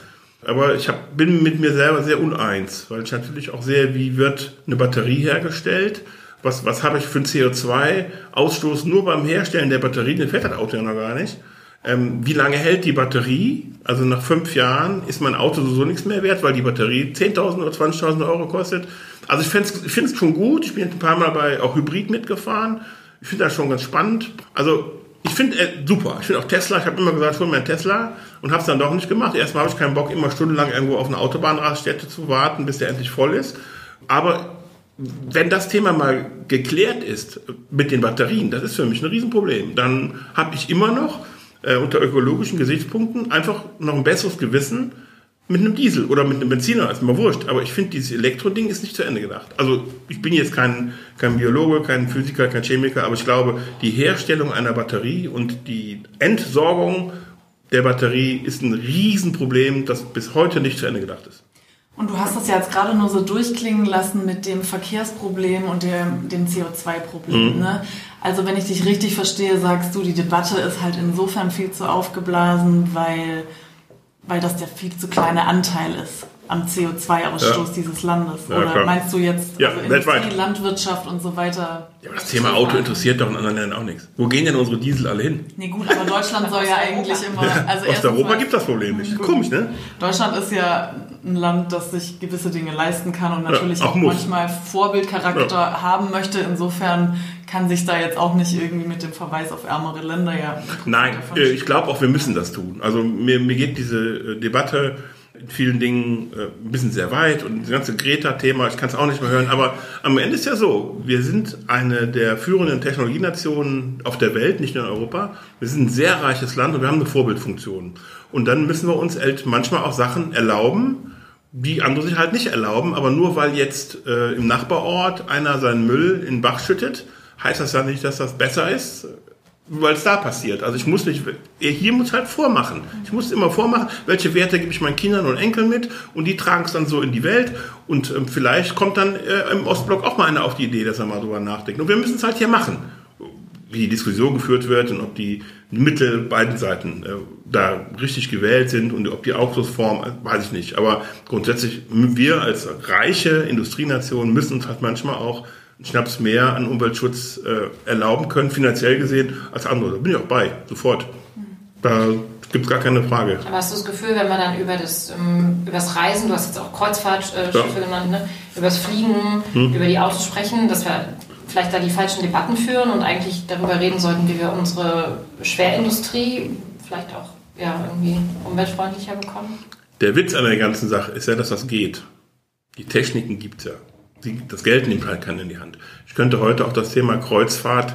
Aber ich hab, bin mit mir selber sehr uneins, weil ich natürlich auch sehe, wie wird eine Batterie hergestellt. Was, was habe ich für einen CO2-Ausstoß nur beim Herstellen der Batterie? Den fährt das Auto ja noch gar nicht. Ähm, wie lange hält die Batterie? Also nach fünf Jahren ist mein Auto sowieso nichts mehr wert, weil die Batterie 10.000 oder 20.000 Euro kostet. Also ich finde es schon gut. Ich bin jetzt ein paar Mal bei auch Hybrid mitgefahren. Ich finde das schon ganz spannend. Also ich finde äh, super. Ich finde auch Tesla. Ich habe immer gesagt, hol mir einen Tesla und habe es dann doch nicht gemacht. Erstmal habe ich keinen Bock, immer stundenlang irgendwo auf einer Autobahnraststätte zu warten, bis der endlich voll ist. Aber wenn das Thema mal geklärt ist mit den Batterien, das ist für mich ein Riesenproblem, dann habe ich immer noch äh, unter ökologischen Gesichtspunkten einfach noch ein besseres Gewissen mit einem Diesel oder mit einem Benziner, ist mir wurscht. Aber ich finde, dieses Elektroding ist nicht zu Ende gedacht. Also ich bin jetzt kein, kein Biologe, kein Physiker, kein Chemiker, aber ich glaube, die Herstellung einer Batterie und die Entsorgung der Batterie ist ein Riesenproblem, das bis heute nicht zu Ende gedacht ist. Und du hast das ja jetzt gerade nur so durchklingen lassen mit dem Verkehrsproblem und dem, dem CO2-Problem. Mhm. Ne? Also wenn ich dich richtig verstehe, sagst du, die Debatte ist halt insofern viel zu aufgeblasen, weil, weil das der viel zu kleine Anteil ist am CO2-Ausstoß ja. dieses Landes? Ja, Oder klar. meinst du jetzt ja, also weltweit. Landwirtschaft und so weiter? Ja, aber das Thema Auto interessiert doch in anderen Ländern auch nichts. Wo gehen denn unsere Diesel alle hin? Nee, gut, aber Deutschland soll ja eigentlich immer. Also Osteuropa gibt das Problem nicht. Komisch, ne? Deutschland ist ja ein Land, das sich gewisse Dinge leisten kann und natürlich auch, auch manchmal Vorbildcharakter haben möchte. Insofern kann sich da jetzt auch nicht irgendwie mit dem Verweis auf ärmere Länder ja. Nein, äh, ich glaube auch, wir müssen das tun. Also mir, mir geht diese äh, Debatte in vielen Dingen äh, ein bisschen sehr weit und das ganze Greta-Thema, ich kann es auch nicht mehr hören, aber am Ende ist ja so, wir sind eine der führenden Technologienationen auf der Welt, nicht nur in Europa. Wir sind ein sehr reiches Land und wir haben eine Vorbildfunktion. Und dann müssen wir uns manchmal auch Sachen erlauben, die andere sich halt nicht erlauben, aber nur weil jetzt äh, im Nachbarort einer seinen Müll in den Bach schüttet, heißt das ja nicht, dass das besser ist weil es da passiert. Also ich muss nicht, hier muss halt vormachen. Ich muss immer vormachen, welche Werte gebe ich meinen Kindern und Enkeln mit und die tragen es dann so in die Welt und ähm, vielleicht kommt dann äh, im Ostblock auch mal einer auf die Idee, dass er mal drüber nachdenkt. Und wir müssen es halt hier machen. Wie die Diskussion geführt wird und ob die Mittel beiden Seiten äh, da richtig gewählt sind und ob die Aufschlussform, äh, weiß ich nicht. Aber grundsätzlich, wir als reiche Industrienation müssen uns halt manchmal auch Schnaps mehr an Umweltschutz äh, erlauben können, finanziell gesehen, als andere. Da bin ich auch bei, sofort. Da gibt es gar keine Frage. Aber hast du das Gefühl, wenn wir dann über das, ähm, über das Reisen, du hast jetzt auch Kreuzfahrtschiffe ja. genannt, ne? über das Fliegen, hm. über die Autos sprechen, dass wir vielleicht da die falschen Debatten führen und eigentlich darüber reden sollten, wie wir unsere Schwerindustrie vielleicht auch ja, irgendwie umweltfreundlicher bekommen? Der Witz an der ganzen Sache ist ja, dass das geht. Die Techniken gibt es ja die, das Geld nimmt halt keiner in die Hand. Ich könnte heute auch das Thema Kreuzfahrt,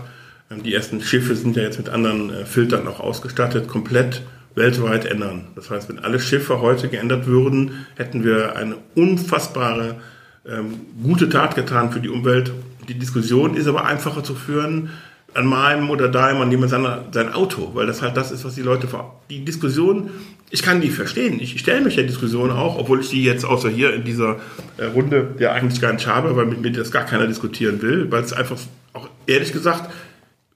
ähm, die ersten Schiffe sind ja jetzt mit anderen äh, Filtern auch ausgestattet, komplett weltweit ändern. Das heißt, wenn alle Schiffe heute geändert würden, hätten wir eine unfassbare ähm, gute Tat getan für die Umwelt. Die Diskussion ist aber einfacher zu führen an meinem oder deinem, an jemand sein, sein Auto, weil das halt das ist, was die Leute vor. Die Diskussion ich kann die verstehen. Ich stelle mich der Diskussion auch, obwohl ich die jetzt außer hier in dieser äh, Runde ja eigentlich gar nicht habe, weil mit mir das gar keiner diskutieren will, weil es einfach auch ehrlich gesagt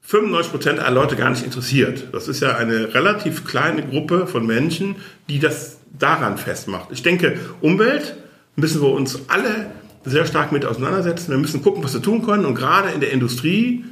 95 Prozent aller Leute gar nicht interessiert. Das ist ja eine relativ kleine Gruppe von Menschen, die das daran festmacht. Ich denke, Umwelt müssen wir uns alle sehr stark mit auseinandersetzen. Wir müssen gucken, was wir tun können. Und gerade in der Industrie,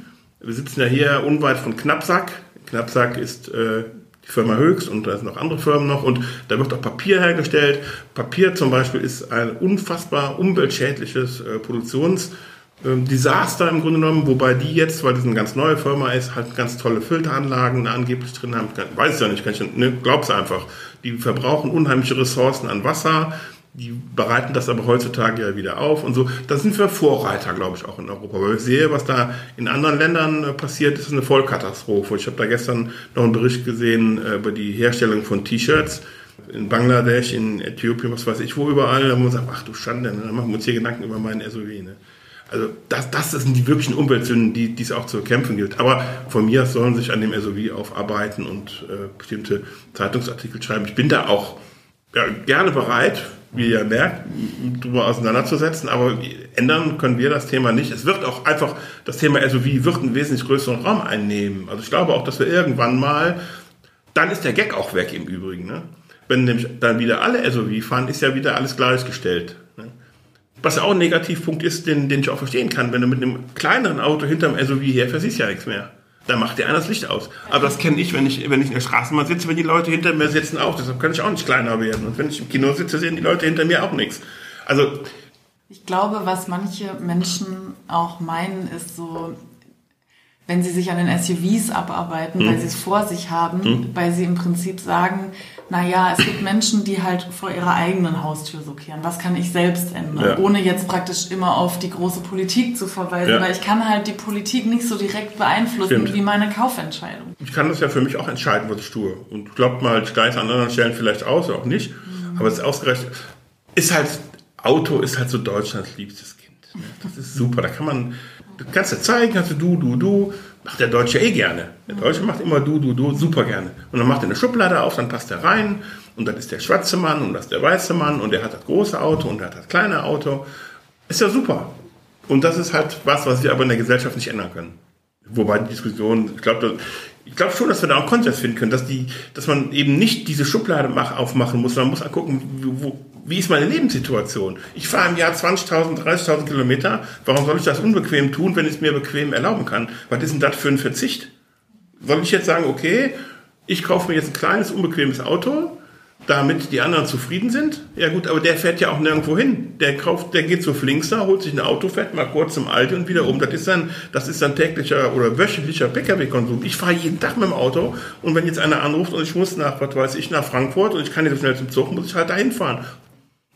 wir sitzen ja hier unweit von Knappsack. Knappsack ist äh, die Firma Höchst und da sind noch andere Firmen noch und da wird auch Papier hergestellt. Papier zum Beispiel ist ein unfassbar umweltschädliches äh, Produktionsdesaster im Grunde genommen, wobei die jetzt, weil das eine ganz neue Firma ist, halt ganz tolle Filteranlagen angeblich drin haben. Ich weiß es ja nicht, kann ich, ne, glaub's einfach. Die verbrauchen unheimliche Ressourcen an Wasser, die bereiten das aber heutzutage ja wieder auf und so. Da sind wir Vorreiter, glaube ich, auch in Europa. Weil ich sehe, was da in anderen Ländern äh, passiert, ist eine Vollkatastrophe. Ich habe da gestern noch einen Bericht gesehen äh, über die Herstellung von T-Shirts in Bangladesch, in Äthiopien, was weiß ich wo überall. Da muss man sagen, ach du Schande, ne? dann machen wir uns hier Gedanken über meinen SUV. Ne? Also das, das sind die wirklichen Umweltsünden, die, die es auch zu kämpfen gilt. Aber von mir sollen sich an dem SUV aufarbeiten und äh, bestimmte Zeitungsartikel schreiben. Ich bin da auch ja, gerne bereit, wie ihr merkt, darüber auseinanderzusetzen, aber ändern können wir das Thema nicht. Es wird auch einfach, das Thema SUV wird einen wesentlich größeren Raum einnehmen. Also ich glaube auch, dass wir irgendwann mal, dann ist der Gag auch weg im Übrigen. Ne? Wenn nämlich dann wieder alle SUV fahren, ist ja wieder alles gleichgestellt. Ne? Was ja auch ein Negativpunkt ist, den, den ich auch verstehen kann. Wenn du mit einem kleineren Auto hinterm SUV herfährst, du ja nichts mehr. Da macht dir einer das Licht aus. Aber das kenne ich, wenn ich, wenn ich in der Straßenbahn sitze, wenn die Leute hinter mir sitzen auch. Deshalb kann ich auch nicht kleiner werden. Und wenn ich im Kino sitze, sehen die Leute hinter mir auch nichts. Also. Ich glaube, was manche Menschen auch meinen, ist so, wenn sie sich an den SUVs abarbeiten, hm. weil sie es vor sich haben, hm. weil sie im Prinzip sagen, naja, es gibt Menschen, die halt vor ihrer eigenen Haustür so kehren. Was kann ich selbst ändern? Ja. Ohne jetzt praktisch immer auf die große Politik zu verweisen, ja. weil ich kann halt die Politik nicht so direkt beeinflussen Stimmt. wie meine Kaufentscheidung. Ich kann das ja für mich auch entscheiden, was ich tue. Und glaubt mal, ich gleich an anderen Stellen vielleicht aus, auch nicht. Mhm. Aber es ist ausgerechnet, ist halt, Auto ist halt so Deutschlands liebstes Kind. Das ist super. Da kann man, du kannst ja zeigen, kannst du du, du, du. Macht der Deutsche eh gerne. Der Deutsche macht immer du, du, du, super gerne. Und dann macht er eine Schublade auf, dann passt er rein. Und dann ist der schwarze Mann und das ist der weiße Mann und der hat das große Auto und der hat das kleine Auto. Ist ja super. Und das ist halt was, was wir aber in der Gesellschaft nicht ändern können. Wobei die Diskussion, ich glaube, ich glaube schon, dass wir da auch Konsens finden können, dass die, dass man eben nicht diese Schublade mach, aufmachen muss, man muss gucken, wo, wie ist meine Lebenssituation? Ich fahre im Jahr 20.000, 30.000 Kilometer. Warum soll ich das unbequem tun, wenn ich es mir bequem erlauben kann? Was ist denn das für ein Verzicht? Soll ich jetzt sagen, okay, ich kaufe mir jetzt ein kleines, unbequemes Auto, damit die anderen zufrieden sind. Ja gut, aber der fährt ja auch nirgendwo hin. Der kauft, der geht zu Flinkster, holt sich ein Auto, fährt mal kurz zum Aldi und wieder um. Das ist dann, das ist dann täglicher oder wöchentlicher Pkw-Konsum. Ich fahre jeden Tag mit dem Auto und wenn jetzt einer anruft und ich muss nach, was weiß ich, nach Frankfurt und ich kann nicht so schnell zum Zug, muss ich halt dahin fahren.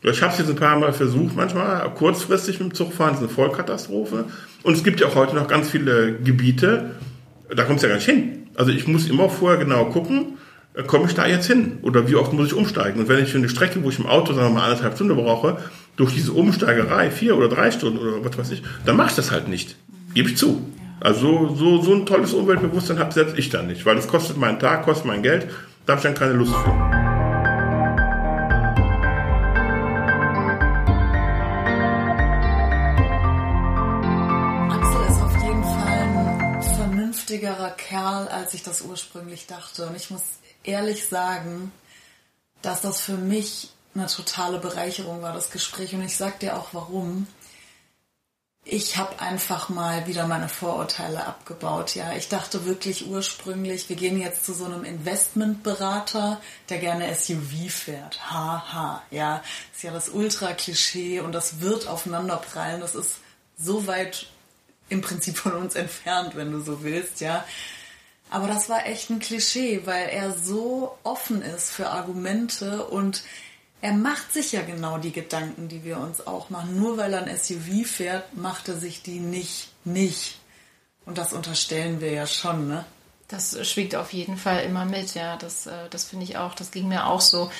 Ich habe es jetzt ein paar Mal versucht, manchmal kurzfristig mit dem Zug fahren, das ist eine Vollkatastrophe. Und es gibt ja auch heute noch ganz viele Gebiete, da kommt es ja gar nicht hin. Also ich muss immer vorher genau gucken, komme ich da jetzt hin? Oder wie oft muss ich umsteigen? Und wenn ich für eine Strecke, wo ich im Auto, sagen wir mal, anderthalb Stunden brauche, durch diese Umsteigerei vier oder drei Stunden oder was weiß ich, dann mache ich das halt nicht. Gebe ich zu. Also so, so ein tolles Umweltbewusstsein habe selbst ich dann nicht, weil es kostet meinen Tag, kostet mein Geld, da habe ich dann keine Lust für. Kerl, als ich das ursprünglich dachte. Und ich muss ehrlich sagen, dass das für mich eine totale Bereicherung war, das Gespräch. Und ich sag dir auch warum. Ich habe einfach mal wieder meine Vorurteile abgebaut. Ja, ich dachte wirklich ursprünglich, wir gehen jetzt zu so einem Investmentberater, der gerne SUV fährt. Haha, ha. ja, ist ja das Ultra-Klischee und das wird aufeinanderprallen. Das ist so weit im Prinzip von uns entfernt, wenn du so willst, ja. Aber das war echt ein Klischee, weil er so offen ist für Argumente und er macht sich ja genau die Gedanken, die wir uns auch machen. Nur weil er ein SUV fährt, macht er sich die nicht nicht. Und das unterstellen wir ja schon, ne? Das schwiegt auf jeden Fall immer mit, ja. Das, äh, das finde ich auch. Das ging mir auch so.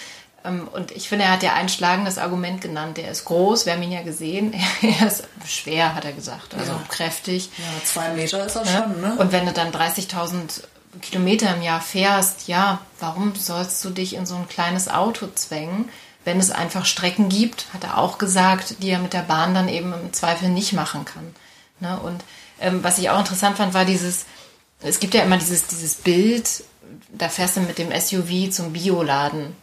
Ähm, und ich finde, er hat ja ein schlagendes Argument genannt. Der ist groß, wir haben ihn ja gesehen. Er ist schwer, hat er gesagt, also ja. kräftig. Ja, zwei Meter ist er ja? schon, ne? Und wenn du dann 30.000 Kilometer im Jahr fährst, ja, warum sollst du dich in so ein kleines Auto zwängen? Wenn es einfach Strecken gibt, hat er auch gesagt, die er mit der Bahn dann eben im Zweifel nicht machen kann. Ne? Und ähm, was ich auch interessant fand, war dieses, es gibt ja immer dieses, dieses Bild, da fährst du mit dem SUV zum Bioladen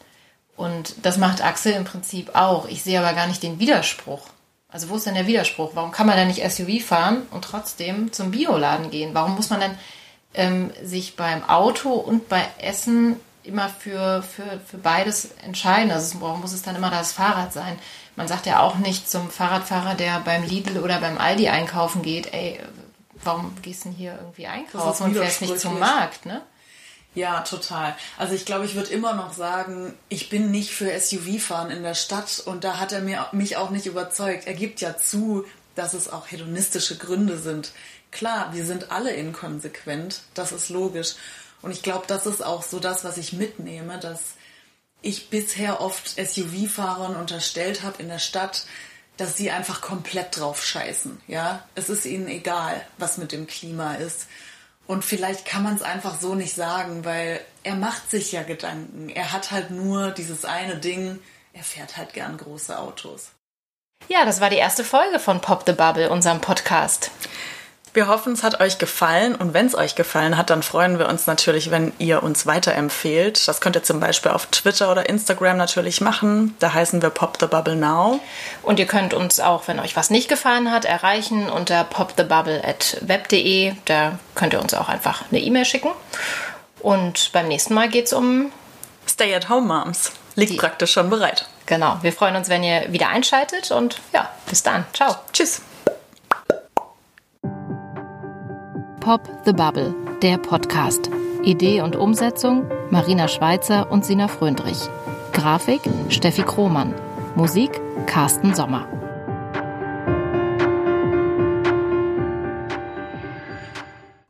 und das macht Axel im Prinzip auch. Ich sehe aber gar nicht den Widerspruch. Also wo ist denn der Widerspruch? Warum kann man dann nicht SUV fahren und trotzdem zum Bioladen gehen? Warum muss man dann ähm, sich beim Auto und bei Essen immer für, für, für beides entscheiden? Also warum muss es dann immer das Fahrrad sein? Man sagt ja auch nicht zum Fahrradfahrer, der beim Lidl oder beim Aldi einkaufen geht, ey, warum gehst du denn hier irgendwie einkaufen und fährst nicht zum Markt, ne? Ja, total. Also ich glaube, ich würde immer noch sagen, ich bin nicht für SUV-Fahren in der Stadt und da hat er mir, mich auch nicht überzeugt. Er gibt ja zu, dass es auch hedonistische Gründe sind. Klar, wir sind alle inkonsequent, das ist logisch. Und ich glaube, das ist auch so das, was ich mitnehme, dass ich bisher oft SUV-Fahrern unterstellt habe in der Stadt, dass sie einfach komplett drauf scheißen. Ja, es ist ihnen egal, was mit dem Klima ist. Und vielleicht kann man es einfach so nicht sagen, weil er macht sich ja Gedanken. Er hat halt nur dieses eine Ding, er fährt halt gern große Autos. Ja, das war die erste Folge von Pop the Bubble, unserem Podcast. Wir hoffen, es hat euch gefallen und wenn es euch gefallen hat, dann freuen wir uns natürlich, wenn ihr uns weiterempfehlt. Das könnt ihr zum Beispiel auf Twitter oder Instagram natürlich machen. Da heißen wir Pop the Bubble Now. Und ihr könnt uns auch, wenn euch was nicht gefallen hat, erreichen unter popthebubble.web.de. Da könnt ihr uns auch einfach eine E-Mail schicken. Und beim nächsten Mal geht es um Stay at Home Moms. Liegt Die. praktisch schon bereit. Genau. Wir freuen uns, wenn ihr wieder einschaltet und ja, bis dann. Ciao. Tschüss. Pop the Bubble, der Podcast. Idee und Umsetzung Marina Schweizer und Sina Fröndrich. Grafik Steffi Krohmann. Musik Carsten Sommer.